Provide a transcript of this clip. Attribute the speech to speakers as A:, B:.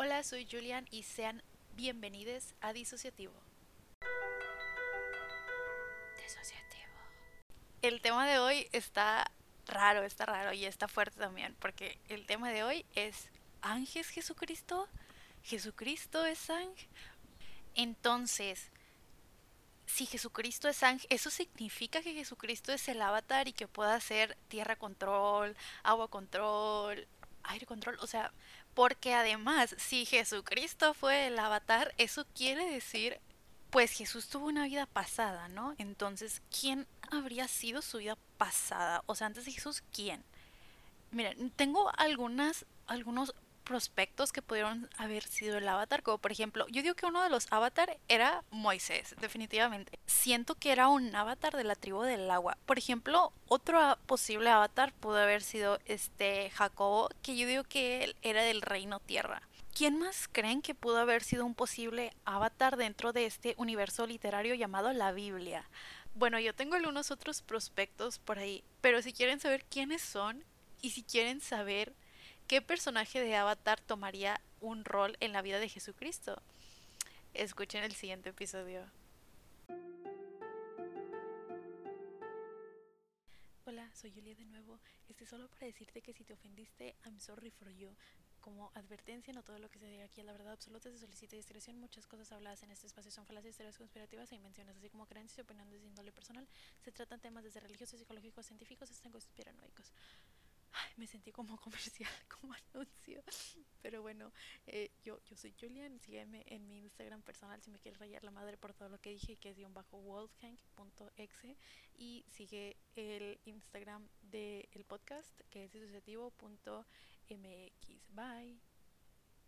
A: Hola, soy Julian y sean bienvenidos a Disociativo. Disociativo. El tema de hoy está raro, está raro y está fuerte también, porque el tema de hoy es ¿Ángel Jesucristo? ¿Jesucristo es ángel? Entonces, si Jesucristo es ángel, eso significa que Jesucristo es el avatar y que pueda hacer tierra control, agua control, aire control, o sea, porque además, si Jesucristo fue el avatar, eso quiere decir, pues Jesús tuvo una vida pasada, ¿no? Entonces, ¿quién habría sido su vida pasada? O sea, antes de Jesús, ¿quién? Miren, tengo algunas, algunos prospectos que pudieron haber sido el avatar, como por ejemplo, yo digo que uno de los avatar era Moisés, definitivamente. Siento que era un avatar de la tribu del agua. Por ejemplo, otro posible avatar pudo haber sido este Jacobo, que yo digo que él era del reino tierra. ¿Quién más creen que pudo haber sido un posible avatar dentro de este universo literario llamado la Biblia? Bueno, yo tengo algunos otros prospectos por ahí, pero si quieren saber quiénes son y si quieren saber ¿Qué personaje de Avatar tomaría un rol en la vida de Jesucristo? Escuchen el siguiente episodio. Hola, soy Julia de nuevo. Este solo para decirte que si te ofendiste, I'm sorry for you. Como advertencia, no todo lo que se diga aquí es la verdad absoluta, se solicita discreción. Muchas cosas habladas en este espacio son falacias, teorías conspirativas e invenciones, así como creencias y opiniones de índole personal. Se tratan temas desde religiosos, psicológicos, científicos hasta conspiranoicos me sentí como comercial, como anuncio. Pero bueno, eh, yo, yo soy Julian, sígueme en mi Instagram personal si me quieres rayar la madre por todo lo que dije, que es guion bajo wolfgang.exe y sigue el Instagram del podcast que es disociativo.mx. Bye.